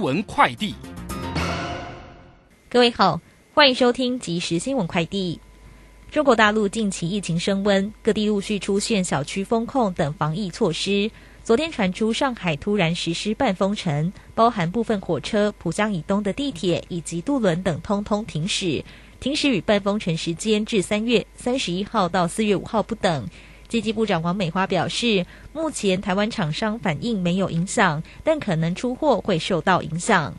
文快递，各位好，欢迎收听即时新闻快递。中国大陆近期疫情升温，各地陆续出现小区封控等防疫措施。昨天传出上海突然实施半封城，包含部分火车、浦江以东的地铁以及渡轮等通通停驶。停驶与半封城时间至三月三十一号到四月五号不等。经济部长王美花表示，目前台湾厂商反应没有影响，但可能出货会受到影响。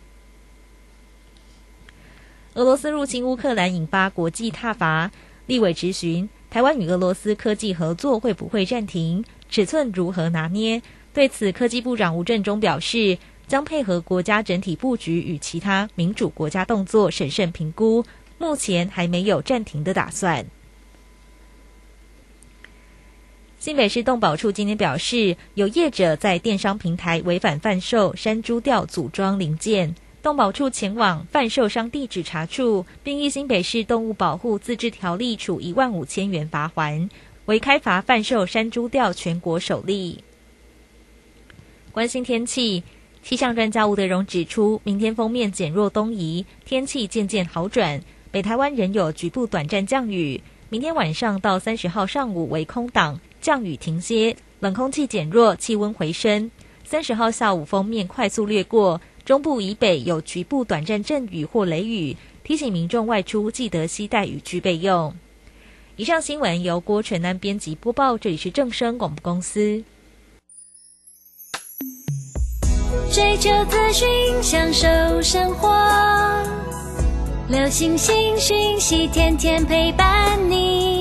俄罗斯入侵乌克兰引发国际挞伐，立委质询台湾与俄罗斯科技合作会不会暂停，尺寸如何拿捏？对此，科技部长吴振中表示，将配合国家整体布局与其他民主国家动作，审慎评估，目前还没有暂停的打算。新北市动保处今天表示，有业者在电商平台违反贩售山猪吊组装零件，动保处前往贩售商地址查处，并依新北市动物保护自治条例处一万五千元罚还，为开罚贩售山猪吊全国首例。关心天气，气象专家吴德荣指出，明天锋面减弱东移，天气渐渐好转，北台湾仍有局部短暂降雨。明天晚上到三十号上午为空档。降雨停歇，冷空气减弱，气温回升。三十号下午封面快速掠过，中部以北有局部短暂阵雨或雷雨，提醒民众外出记得携带雨具备用。以上新闻由郭纯安编辑播报，这里是正声广播公司。追求资讯，享受生活，流星星讯息，天天陪伴你。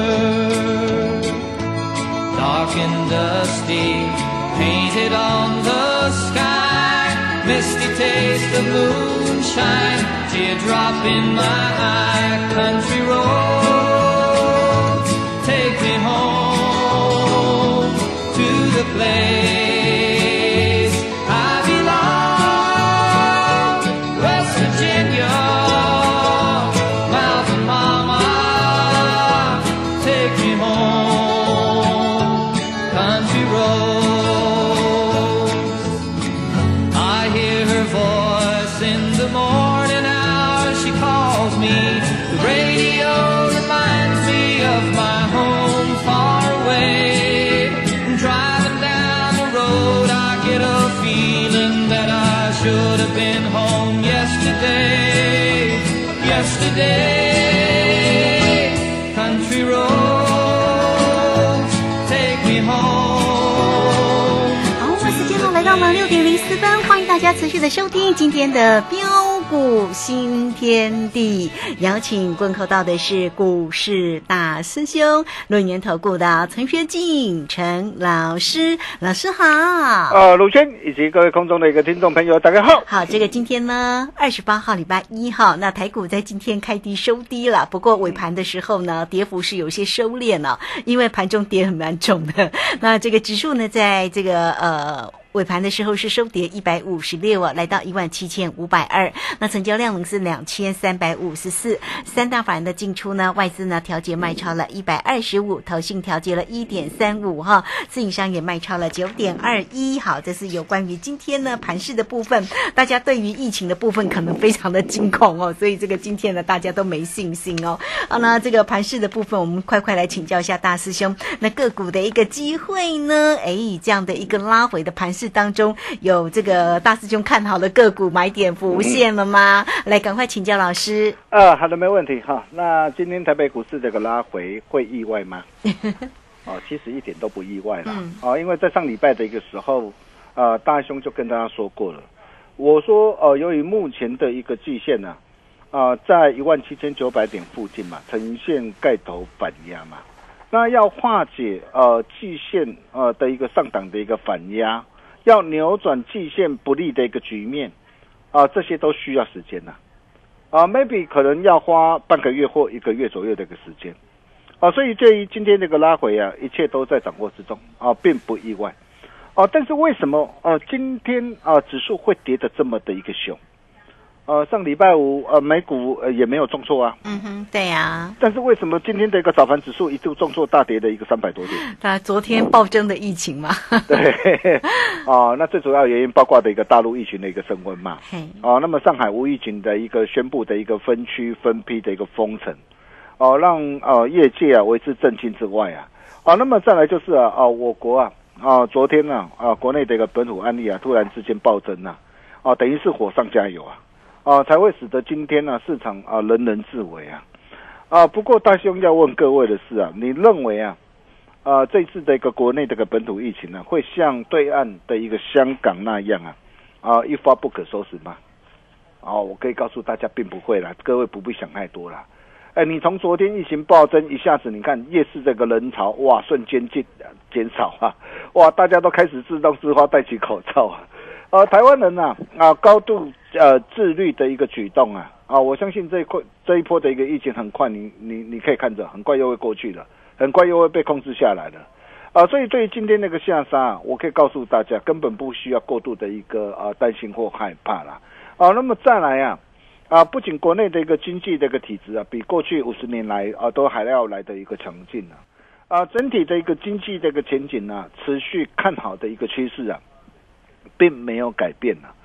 And dusty, painted on the sky. Misty taste of moonshine, teardrop in my eye. Country road, take me home to the place. 持续的收听今天的标。股新天地，邀请观看到的是股市大师兄论年投顾的陈学进陈老师，老师好。呃，鲁轩以及各位空中的一个听众朋友，大家好。好，这个今天呢，二十八号礼拜一号，那台股在今天开低收低了，不过尾盘的时候呢，跌幅是有些收敛了，因为盘中跌很蛮重的。那这个指数呢，在这个呃。尾盘的时候是收跌一百五十六啊，来到一万七千五百二。那成交量呢是两千三百五十四。三大法人的进出呢，外资呢调节卖超了一百二十五，投信调节了一点三五哈，自营商也卖超了九点二一。好，这是有关于今天呢盘市的部分。大家对于疫情的部分可能非常的惊恐哦，所以这个今天呢大家都没信心哦。好，那这个盘市的部分，我们快快来请教一下大师兄，那个股的一个机会呢？哎，这样的一个拉回的盘势当中，有这个大师兄看好的个股买点浮现了吗？来，赶快请教老师。啊，好的，没问题哈。那今天台北股市这个拉回会意外吗？哦，其实一点都不意外啦。嗯哦，因为在上礼拜的一个时候，呃，大兄就跟大家说过了，我说呃，由于目前的一个季线呢、啊，在一万七千九百点附近嘛，呈现盖头反压嘛，那要化解呃季线呃的一个上档的一个反压，要扭转季线不利的一个局面，啊、这些都需要时间呐、啊，maybe 可能要花半个月或一个月左右的一个时间，啊，所以对于今天这个拉回啊，一切都在掌握之中。啊，并不意外，啊，但是为什么呃今天啊指数会跌得这么的一个凶？呃，上礼拜五呃美股呃也没有重挫啊，嗯哼，对呀、但是为什么今天的一个早盘指数一度重挫大跌的一个三百多点？那昨天暴增的疫情嘛，对，哦，那最主要原因包括的一个大陆疫情的一个升温嘛，嘿，哦，那么上海无疫情的一个宣布的一个分区分批的一个封城，哦，让呃业界啊为之震惊之外啊，啊，那么再来就是啊，啊我国啊，啊昨天呢啊国内的一个本土案例啊突然之间暴增呐、啊，等于是火上加油啊，啊才会使得今天呢、市场啊人人自危啊，啊不过大兄要问各位的是啊，你认为啊？啊，这次的一个国内这个本土疫情呢，会像对岸的一个香港那样啊，啊，一发不可收拾吗？哦，我可以告诉大家，并不会啦，各位不必想太多啦。哎，你从昨天疫情暴增，一下子你看夜市这个人潮，哇，瞬间减减少啊，哇，大家都开始自动自发戴起口罩啊。呃，台湾人呐、啊，高度呃自律的一个举动啊，啊，我相信这一块这一波的一个疫情很快你，你你可以看着，很快又会过去了，很快又会被控制下来了。啊，所以对于今天那个下杀，我可以告诉大家，根本不需要过度的一个啊担心或害怕啦。啊，那么再来啊，啊，不仅国内的一个经济的一个体制啊，比过去五十年来啊都还要来的一个强劲啊，啊，整体的一个经济的一个前景呢、持续看好的一个趋势啊，并没有改变啊。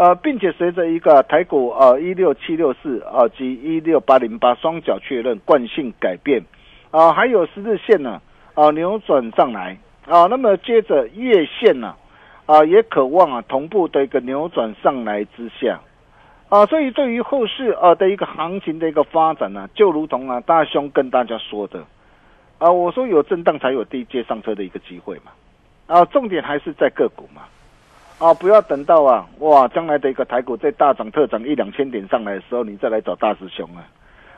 呃，并且随着一个台股呃一六七六四啊及一六八零八双脚确认惯性改变啊、还有十日线呢啊扭转上来啊，那么接着月线呢啊也渴望啊同步的一个扭转上来之下啊，所以对于后市呃的一个行情的一个发展呢、就如同啊大兄跟大家说的啊，我说有震荡才有低阶上车的一个机会嘛啊，重点还是在个股嘛。啊，不要等到啊，哇，将来的一个台股在大涨特涨一两千点上来的时候，你再来找大师兄啊，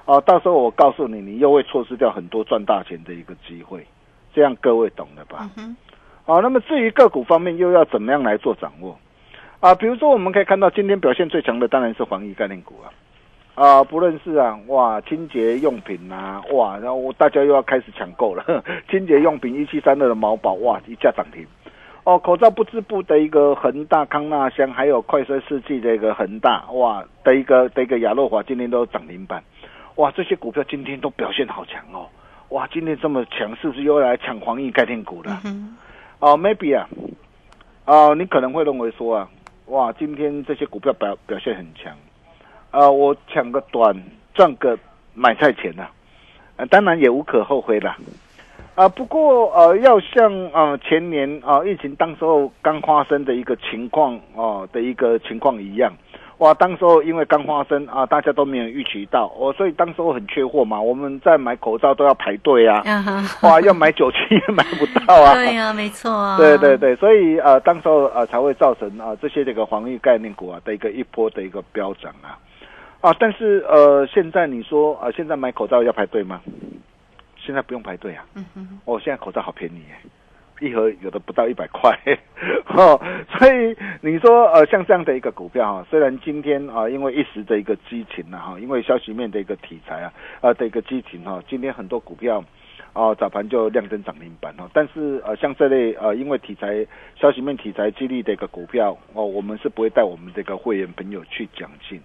啊、到时候我告诉你，你又会错失掉很多赚大钱的一个机会，这样各位懂了吧？嗯好、那么至于个股方面，又要怎么样来做掌握？啊，比如说我们可以看到今天表现最强的当然是防疫概念股啊，啊，不论是啊，哇，清洁用品啊，哇，然后大家又要开始抢购了，清洁用品一七三二的毛宝，哇，一价涨停。哦，口罩不织布的一个恒大康纳香，还有快衰世纪的一个恒大，哇的一个的一个亚诺华今天都涨停板，哇，这些股票今天都表现好强哦，哇，今天这么强，是不是又来抢防疫概念股了？嗯，哦，maybe 啊，哦，你可能会认为说啊，哇，今天这些股票表表现很强，啊，我抢个短赚个买菜钱呐、啊，当然也无可厚非啦。啊，不过呃，要像呃前年啊、疫情当时候刚发生的一个情况哦、的一个情况一样，哇，当时候因为刚发生啊，大家都没有预期到哦，所以当时候很缺货嘛，我们在买口罩都要排队啊，哇，要买酒精也买不到啊，对呀、没错啊，对对对，所以呃，当时候呃才会造成啊、这些这个防疫概念股啊的一个一波的一个飙涨啊。啊，但是呃现在你说啊、现在买口罩要排队吗？现在不用排队啊，嗯哼，哦，现在口罩好便宜耶，一盒有的不到一百块。哦，所以你说呃像这样的一个股票啊、虽然今天啊、因为一时的一个激情啊哈，因为消息面的一个题材啊呃的一个激情哈、今天很多股票哦，早盘就亮灯涨停板哦。但是呃，像这类呃，因为题材消息面题材激励的一个股票哦，我们是不会带我们这个会员朋友去讲进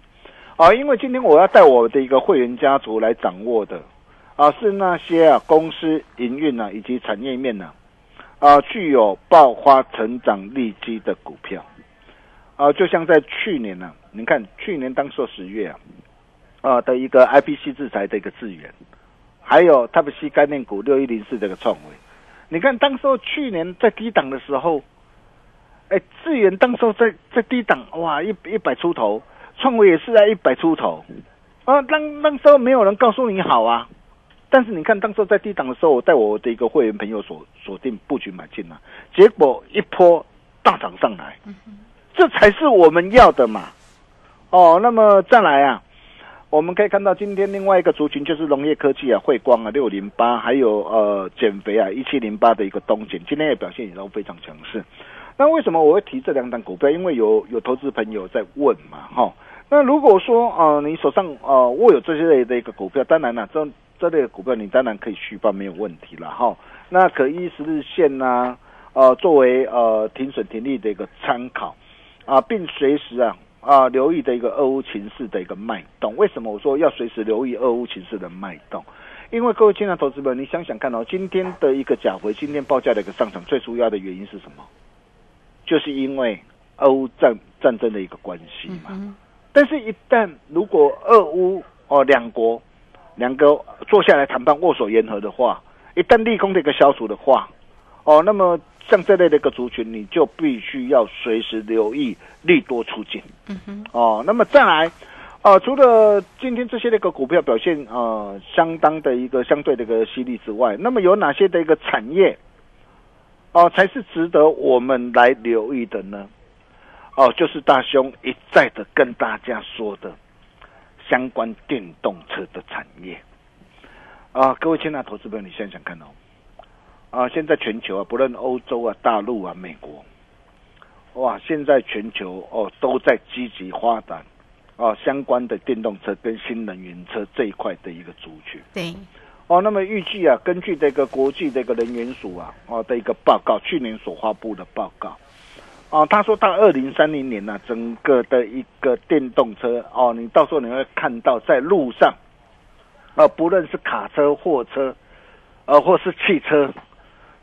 啊，因为今天我要带我的一个会员家族来掌握的啊，是那些啊公司营运啊以及产业面呢啊具有爆发成长利基的股票啊，就像在去年呢、你看去年当时候十月啊啊的一个 IPC 制裁的一个资源。还有 Type C 概念股六一零四这个创维，你看当时候去年在低档的时候，哎，智源当时候在在低档，哇，一一百出头，创维也是在一百出头，啊，当当时候没有人告诉你好啊，但是你看当时在低档的时候，我带我的一个会员朋友锁锁定布局买进了，结果一波大涨上来，这才是我们要的嘛，哦，那么再来啊。我们可以看到，今天另外一个族群就是农业科技啊，汇光啊，六零八，还有呃减肥啊，一七零八的一个东碱，今天的表现也都非常强势。那为什么我会提这两档股票？因为有有投资朋友在问嘛，哈。那如果说呃你手上呃握有这些类的一个股票，当然了，这这类的股票你当然可以续报没有问题了哈。那可依十日线呐、呃作为呃停损停利的一个参考啊，并随时啊。啊，留意的一个俄乌情势的一个脉动。为什么我说要随时留意俄乌情势的脉动？因为各位亲爱的投资者，你想想看哦，今天的一个假回，今天报价的一个上涨，最主要的原因是什么？就是因为俄乌战战争的一个关系嘛。但是，一旦如果俄乌哦两国两个坐下来谈判，握手言和的话，一旦利空的一个消除的话，哦，那么。像这类的一个族群，你就必须要随时留意利多出尽。嗯哼，哦，那么再来，呃，除了今天这些的一个股票表现呃相当的一个相对的一个犀利之外，那么有哪些的一个产业哦才是值得我们来留意的呢？哦，就是大兄一再的跟大家说的相关电动车的产业啊，各位亲爱的投资朋友，你想想看哦。啊，现在全球啊，不论欧洲啊、大陆啊、美国，哇，现在全球哦都在积极发展啊相关的电动车跟新能源车这一块的一个族群。对，哦，那么预计啊，根据这个国际这个能源署啊哦的一个报告，去年所发布的报告，哦，他说到二零三零年呢、整个的一个电动车哦，你到时候你会看到在路上，啊，不论是卡车、货车，呃，或是汽车。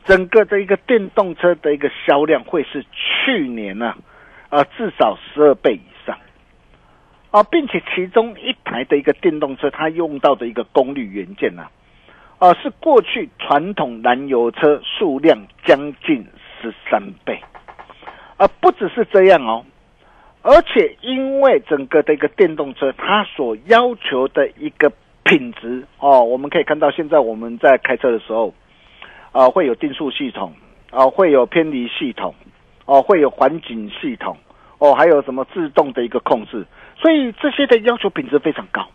整个的一个电动车的一个销量会是去年呢、啊，啊至少十二倍以上，啊，并且其中一台的一个电动车，它用到的一个功率元件呢、啊，是过去传统燃油车数量将近十三倍，而、不只是这样哦，而且因为整个的一个电动车，它所要求的一个品质哦，我们可以看到现在我们在开车的时候。啊，会有定速系统，啊，会有偏离系统，哦、会有环境系统，哦，还有什么自动的一个控制，所以这些的要求品质非常高，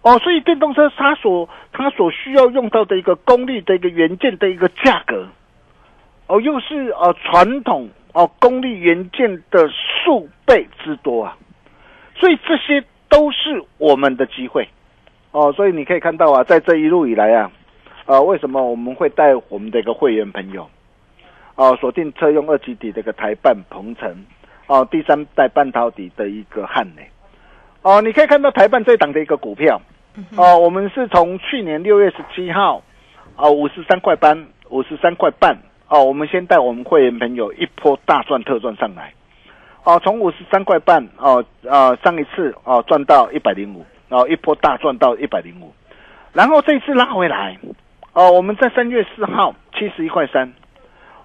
哦，所以电动车它所它所需要用到的一个功率的一个元件的一个价格，哦，又是呃传统哦功率元件的数倍之多啊，所以这些都是我们的机会，哦，所以你可以看到啊，在这一路以来啊。啊、为什么我们会带我们的一个会员朋友，哦，锁定车用二级底的一个台半鹏程，哦、第三代半导体的一个汉磊，哦、你可以看到台半这一档的一个股票，哦、我们是从去年六月十七号，啊，五十三块半，五十三块半，哦、我们先带我们会员朋友一波大赚特赚上来，哦、从五十三块半，哦、呃，上一次哦、赚到一百零五，然后一波大赚到一百零五，然后这一次拉回来。哦，我们在三月四号七十一块三，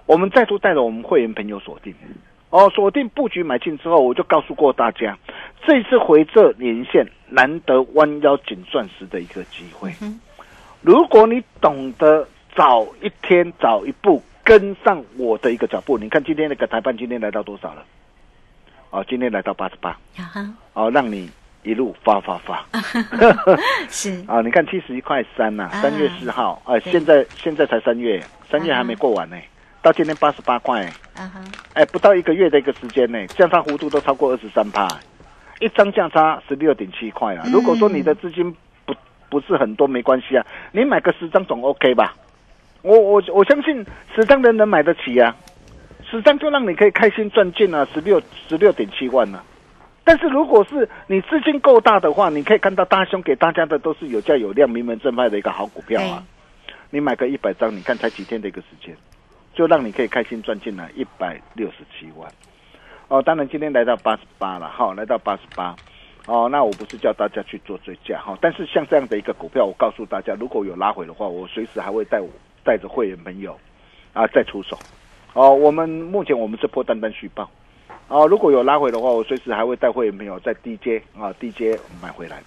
我们再度带着我们会员朋友锁定，哦，锁定布局买进之后，我就告诉过大家，这一次回这年线难得弯腰捡钻石的一个机会。如果你懂得早一天早一步跟上我的一个脚步，你看今天那个台半今天来到多少了？哦，今天来到八十八，哦，让你一路发发发。是，啊，你看七十一块三呐，啊三月四号，啊，对。现在现在才三月，三月还没过完呢，到今天八十八块，啊哈，哎，不到一个月的一个时间呢，价差幅度都超过二十三帕，一张价差十六点七块啊。嗯。如果说你的资金不不是很多，没关系啊，你买个十张总 OK 吧？我我我相信十张人能买得起啊，十张就让你可以开心赚进啊，十六十六点七万呢、但是如果是你资金够大的话，你可以看到大兄给大家的都是有价有量、名门正派的一个好股票啊。你买个一百张，你看才几天的一个时间，就让你可以开心赚进来一百六十七万。哦，当然今天来到八十八了，哈，来到八十八。哦，那我不是叫大家去做追加哈，但是像这样的一个股票，我告诉大家，如果有拉回的话，我随时还会带我带着会员朋友啊再出手。哦，我们目前我们是破单单续报。哦，如果有拉回的话，我随时还会带会员朋友在 D J 啊低阶买回来。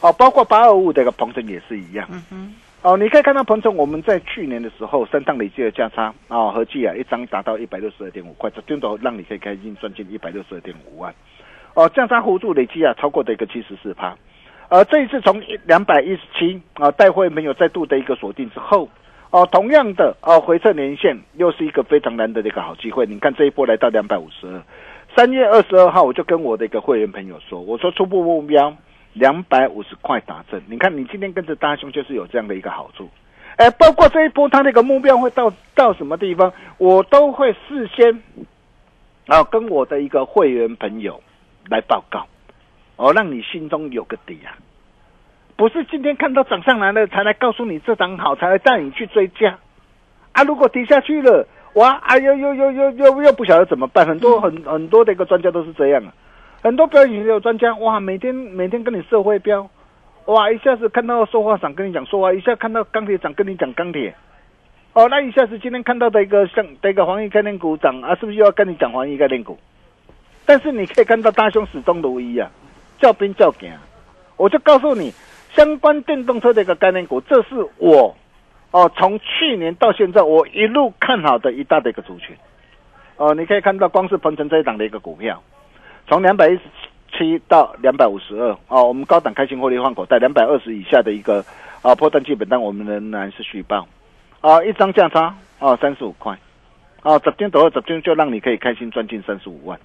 哦，包括八二五的一个鹏程也是一样。嗯哼，哦，你可以看到鹏程，我们在去年的时候，三趟累计的价差啊、合计啊，一张达到一百六十二点五块，这顶头让你可以开心赚进一百六十二点五万。哦，价差幅度累计啊，超过的一个七十四趴。呃，这一次从两百一十七啊，带会没有再度的一个锁定之后，哦，同样的哦，回撤年线又是一个非常难得的一个好机会。你看这一波来到两百五十二，三月二十二号我就跟我的一个会员朋友说，我说初步目标两百五十块打正。你看你今天跟着大兄就是有这样的一个好处。哎，包括这一波他那个目标会到到什么地方，我都会事先啊跟我的一个会员朋友来报告，哦，让你心中有个底啊。不是今天看到涨上来了才来告诉你这涨好，才来带你去追加啊！如果跌下去了，哇，哎呦呦呦呦又又不晓得怎么办。很多很很多的一个专家都是这样啊，很多表演的专家哇，每天每天跟你社会标，哇，一下子看到塑化厂跟你讲塑化，一下看到钢铁厂跟你讲钢铁，哦，那一下子今天看到的一个像的一个黄奕概念股涨啊，是不是又要跟你讲黄奕概念股？但是你可以看到大兄始终如一啊，叫兵叫将，我就告诉你。相关电动车的一个概念股，这是我哦，从去年到现在我一路看好的一大的一个族群哦。你可以看到，光是鹏程这一档的一个股票，从两百一十七到两百五十二哦，我们高档开心获利换口袋，两百二十以下的一个啊破断基本单，我们仍然是续报啊，一张价差啊三十五块啊，十天左右十天就让你可以开心赚进三十五万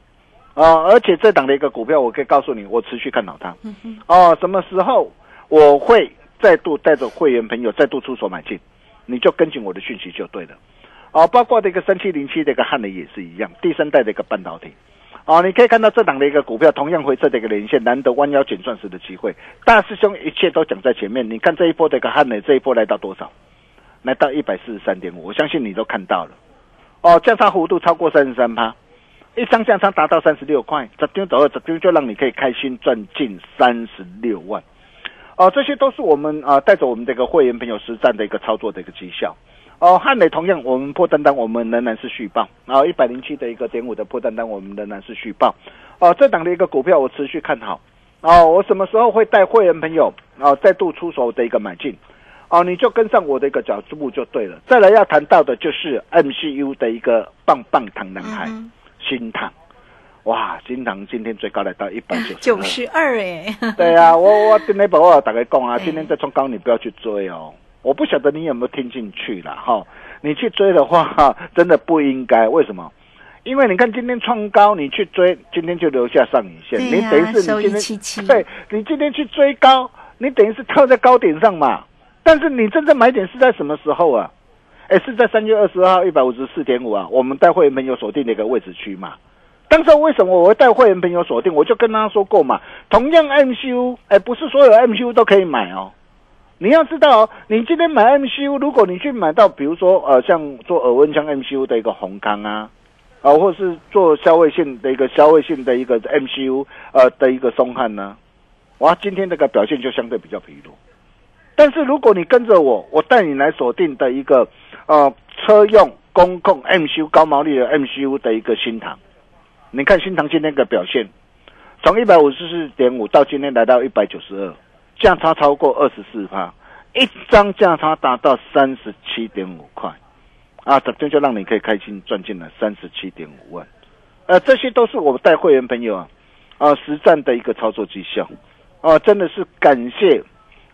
啊，而且这档的一个股票，我可以告诉你，我持续看好它哦，什么时候？我会再度带着会员朋友再度出手买进，你就跟紧我的讯息就对了。哦，包括这个三七零七的一个汉雷也是一样，第三代的一个半导体。哦，你可以看到这档的一个股票同样回撤的一个连线，难得弯腰捡钻石的机会。大师兄一切都讲在前面，你看这一波的一个汉雷，这一波来到多少？来到一百四十三点五，我相信你都看到了。哦，价差幅度超过三十三趴，一张降差达到三十六块，这丢走二，这丢就让你可以开心赚近三十六万。哦，这些都是我们啊带着我们这个会员朋友实战的一个操作的一个绩效。哦，汉磊同样，我们破单单我们仍然是续报，然后一百零七的一个点五的破单单我们仍然是续报。哦，这档的一个股票我持续看好。哦，我什么时候会带会员朋友哦再度出手的一个买进？哦，你就跟上我的一个脚步就对了。再来要谈到的就是 MCU 的一个棒棒糖男孩，新唐。哇，新塘今天最高来到一百九九十二哎，对啊，我我今天把我打开讲啊，今天在冲高，你不要去追哦。我不晓得你有没有听进去了哈，你去追的话，真的不应该。为什么？因为你看今天创高，你去追，今天就留下上影线，你等于是你今天对你今天去追高，你等于是跳在高点上嘛。但是你真正买点是在什么时候啊？哎，是在三月二十号一百五十四点五啊，我们待会员朋友锁定的一个位置区嘛。当时为什么我会带会员朋友锁定？我就跟他说过嘛，同样 MCU，哎，不是所有 MCU 都可以买哦。你要知道哦，你今天买 MCU，如果你去买到，比如说呃，像做耳温枪 MCU 的一个宏康啊，啊，或者是做消费性的一个消费性的一个 MCU 呃的一个松汉呢，哇，今天这个表现就相对比较疲弱。但是如果你跟着我，我带你来锁定的一个呃车用公共 MCU 高毛利的 MCU 的一个新塘。你看新塘今天的表现，从一百五十四点五到今天来到一百九十二，价差超过二十四趴，一张价差达到三十七点五块，啊，这就让你可以开心赚进了三十七点五万，呃，这些都是我带会员朋友啊，啊，实战的一个操作绩效，啊，真的是感谢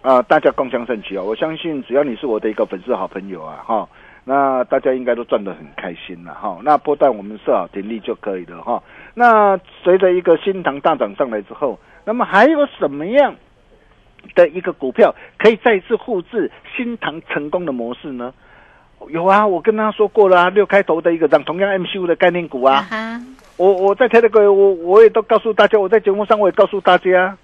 啊大家共襄盛举啊！我相信只要你是我的一个粉丝好朋友啊，哈。那大家应该都赚得很开心了哈。那波段我们设好停利就可以了哈。那随着一个新塘大涨上来之后，那么还有什么样的一个股票可以再次复制新塘成功的模式呢？有啊，我跟他说过了啊，六开头的一个涨，同样 MCU 的概念股啊。哈，我我在台的各位，我我也都告诉大家，我在节目上我也告诉大家，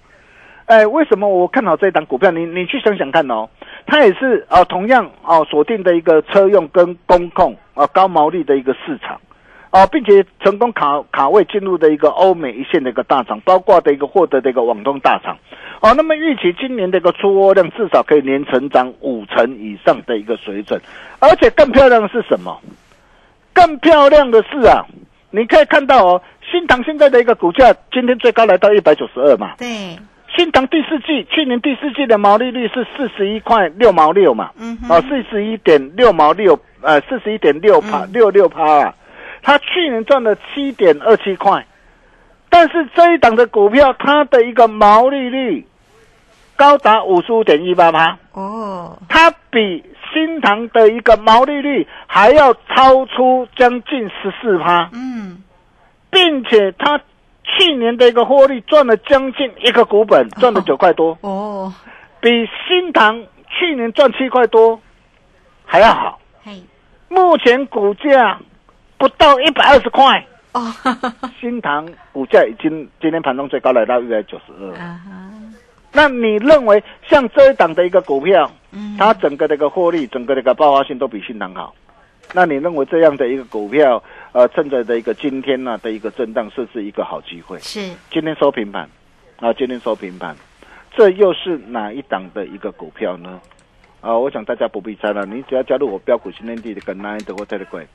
哎，为什么我看好这一档股票？你你去想想看哦，它也是啊、同样啊、锁定的一个车用跟工控啊、高毛利的一个市场。啊，并且成功卡卡位进入的一个欧美一线的一个大厂，包括的一个获得的一个网通大厂，哦，那么预期今年的一个出货量至少可以年成长五成以上的一个水准，而且更漂亮的是什么？更漂亮的是啊，你可以看到哦，新唐现在的一个股价今天最高来到一百九十二嘛，对，新唐第四季去年第四季的毛利率是四十一块六毛六嘛，嗯哼。哦，四十一点六毛六，呃，四十一点六趴嗯。六六趴啊，它去年赚了七点二七块，但是这一档的股票它的一个毛利率高达五十五点一八趴，哦，它比新塘的一个毛利率还要超出将近十四趴，嗯，并且它去年的一个获利赚了将近一个股本，赚了九块多，哦，比新塘去年赚七块多还要好。嘿，目前股价不到一百二十块，哦，新塘股价已经今天盘中最高来到一百九十二。那你认为像这一档的一个股票，嗯，它整个的一个获利，整个的一个爆发性都比新塘好？那你认为这样的一个股票，呃，趁着的一个今天呢、的一个震荡，是不是一个好机会？是，今天收平盘，啊，今天收平盘，这又是哪一档的一个股票呢？啊，我想大家不必猜了，你只要加入我标股新天地的跟 Nine 的或 Telegram，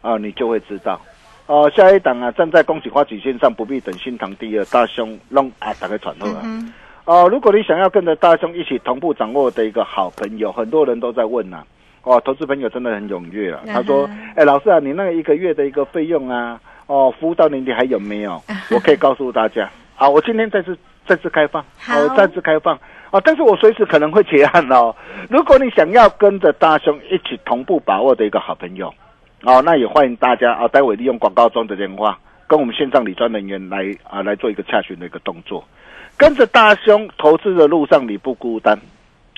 啊，你就会知道。哦、下一档啊，站在恭喜花旗线上，不必等新塘第二大兄弄啊，打开传后啊。嗯哦，如果你想要跟着大兄一起同步掌握的一个好朋友，很多人都在问呐、哦，投资朋友真的很踊跃啊。他说嗯：“哎，老师啊，你那个一个月的一个费用啊，哦，服务到年底还有没有？我可以告诉大家啊，我今天再次再次开放，好哦，再次开放哦，但是我随时可能会结案哦。如果你想要跟着大兄一起同步把握的一个好朋友，哦，那也欢迎大家啊，待会利用广告中的电话跟我们线上理专人员来啊来做一个洽询的一个动作。跟着大兄投资的路上你不孤单，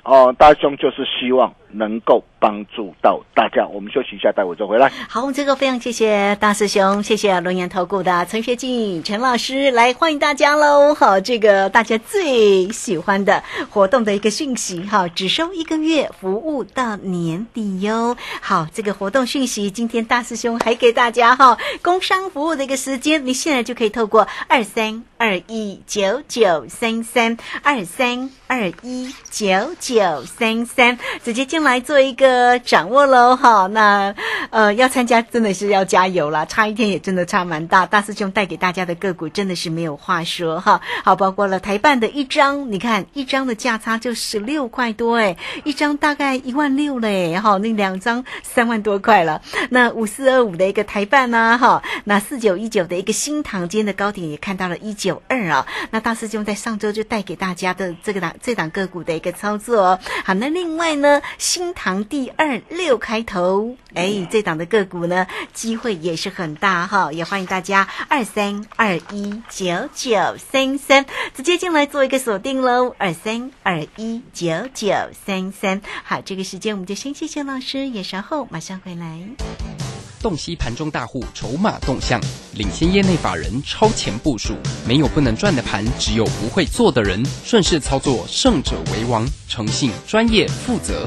哦，大兄就是希望能够帮助到大家。我们休息一下，待会就回来。好，这个非常谢谢大师兄，谢谢龙岩投顾的陈学进陈老师来欢迎大家喽。好，这个大家最喜欢的活动的一个讯息哈，只收一个月，服务到年底哟。好，这个活动讯息今天大师兄还给大家哈，工商服务的一个时间，你现在就可以透过二三二一九九三三二三二一九九三三直接进入来做一个掌握喽哈。那呃，要参加真的是要加油啦，差一天也真的差蛮大。大师兄带给大家的个股真的是没有话说哈。好，包括了台办的一张，你看一张的价差就十六块多哎，一张大概一万六嘞，哈，那两张三万多块了。那五四二五的一个台办呢，哈，那四九一九的一个新塘间的高点也看到了一九二啊。那大师兄在上周就带给大家的这个档这档个股的一个操作。好，那另外呢，新塘第二六开头，哎，这档的个股呢，机会也是很大哈，也欢迎大家二三二一九九三三直接进来做一个锁定喽，二三二一九九三三。好，这个时间我们就先谢谢老师，也稍后马上回来。洞悉盘中大户筹码动向，领先业内法人超前部署。没有不能赚的盘，只有不会做的人。顺势操作，胜者为王。诚信、专业、负责。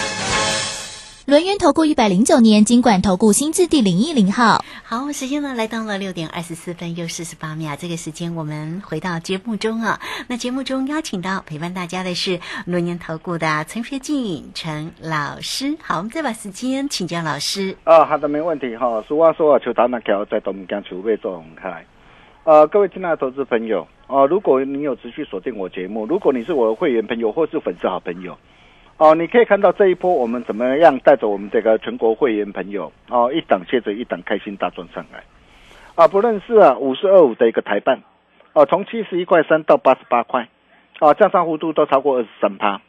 轮源投顾一百零九年金管投顾新字第零一零号。好，时间呢来到了六点二十四分又四十八秒，这个时间我们回到节目中啊。那节目中邀请到陪伴大家的是轮源投顾的陈学进陈老师。好，我们再把时间请教老师。啊，好的，没问题哈。俗话说啊，求打那条在东江求被做红开。呃，各位亲爱的投资朋友，哦、如果你有持续锁定我节目，如果你是我的会员朋友或是粉丝好朋友，哦、你可以看到这一波我们怎么样带着我们这个全国会员朋友，哦、一档接着一档开心大赚上来。啊，不论是啊五十二五的一个台办，哦、从七十一块三到八十八块，啊，降上幅度都超过二十三趴。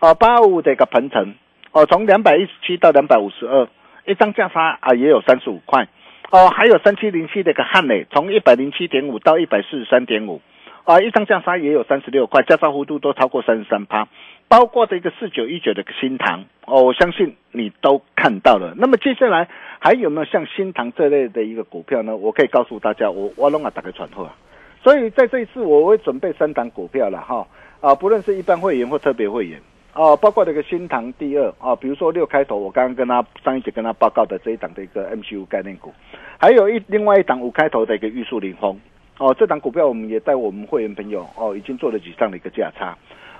啊，八五的一个鹏程，哦、从两百一十七到两百五十二，一张价差啊也有三十五块。哦，还有三七零七的一个汉磊，从一百零七点五到一百四十三点五，啊，一张价差也有三十六块，价差幅度都超过三十三趴，包括这个四九一九的新塘，哦，我相信你都看到了。那么接下来还有没有像新塘这类的一个股票呢？我可以告诉大家，我我弄啊打个传呼啊。所以在这一次我会准备三档股票了哈，啊，不论是一般会员或特别会员。啊，包括这个新塘第二啊，比如说六开头，我刚刚跟他上一节跟他报告的这一档的一个 MCU 概念股，还有一另外一档五开头的一个玉树临风哦，这档股票我们也带我们会员朋友哦，已经做了几上的一个价差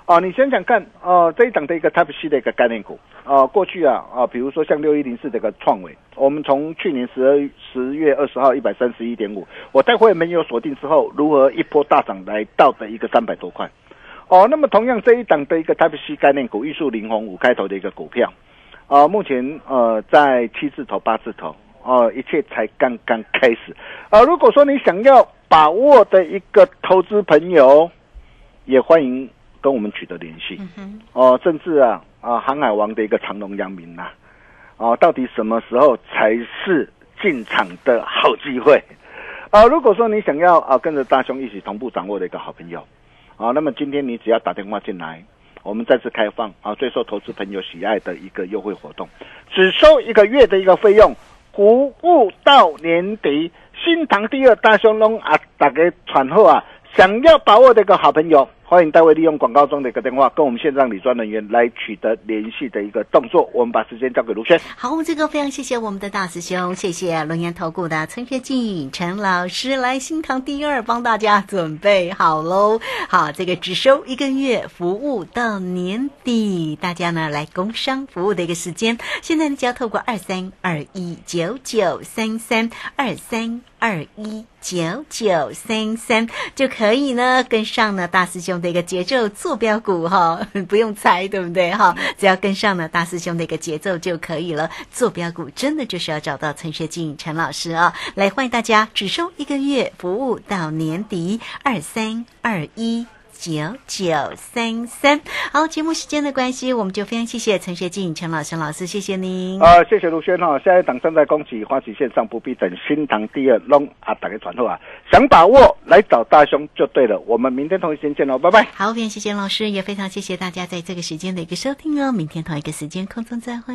哦，你想想看哦，这一档的一个 Type C 的一个概念股哦，过去啊啊，比如说像六一零四这个创伟，我们从去年十二十月二十号一百三十一点五，我带会员朋友锁定之后，如何一波大涨来到的一个三百多块。哦，那么同样这一档的一个 Type C 概念股，玉树临风五开头的一个股票，啊、目前呃在七字头八字头，哦、一切才刚刚开始。啊、如果说你想要把握的一个投资朋友，也欢迎跟我们取得联系。哦、甚至啊啊航海王的一个长隆、阳明呐、哦、到底什么时候才是进场的好机会？啊、如果说你想要啊跟着大雄一起同步掌握的一个好朋友。啊，那么今天你只要打电话进来，我们再次开放啊最受投资朋友喜爱的一个优惠活动，只收一个月的一个费用，服务到年底。新塘第二大兄龙啊，打给产后啊，想要把握的一个好朋友，欢迎单位利用广告中的一个电话，跟我们线上理专人员来取得联系的一个动作。我们把时间交给卢轩。好，这个非常谢谢我们的大师兄，谢谢龙岩投顾的陈学进陈老师来新塘第二帮大家准备好喽。好，这个只收一个月，服务到年底，大家呢来工商服务的一个时间。现在你只要透过二三二一九九三三二三二一九九三三就可以呢跟上呢大师兄的一个节奏坐标股哈，不用猜对不对哈？只要跟上呢大师兄的一个节奏就可以了。坐标股真的就是要找到陈学静陈老师啊！来欢迎大家，只收一个月，服务到年底，二三二一。九九三三，好，节目时间的关系，我们就非常谢谢陈学进陈老师老师，谢谢您。啊、谢谢卢轩哈，下一档正在恭喜花旗线上不必等，新塘第二龙啊，打开传后啊，想把握来找大兄就对了。我们明天同一时间见喽，拜拜。好，非常谢谢老师，也非常谢谢大家在这个时间的一个收听哦。明天同一个时间空中再会。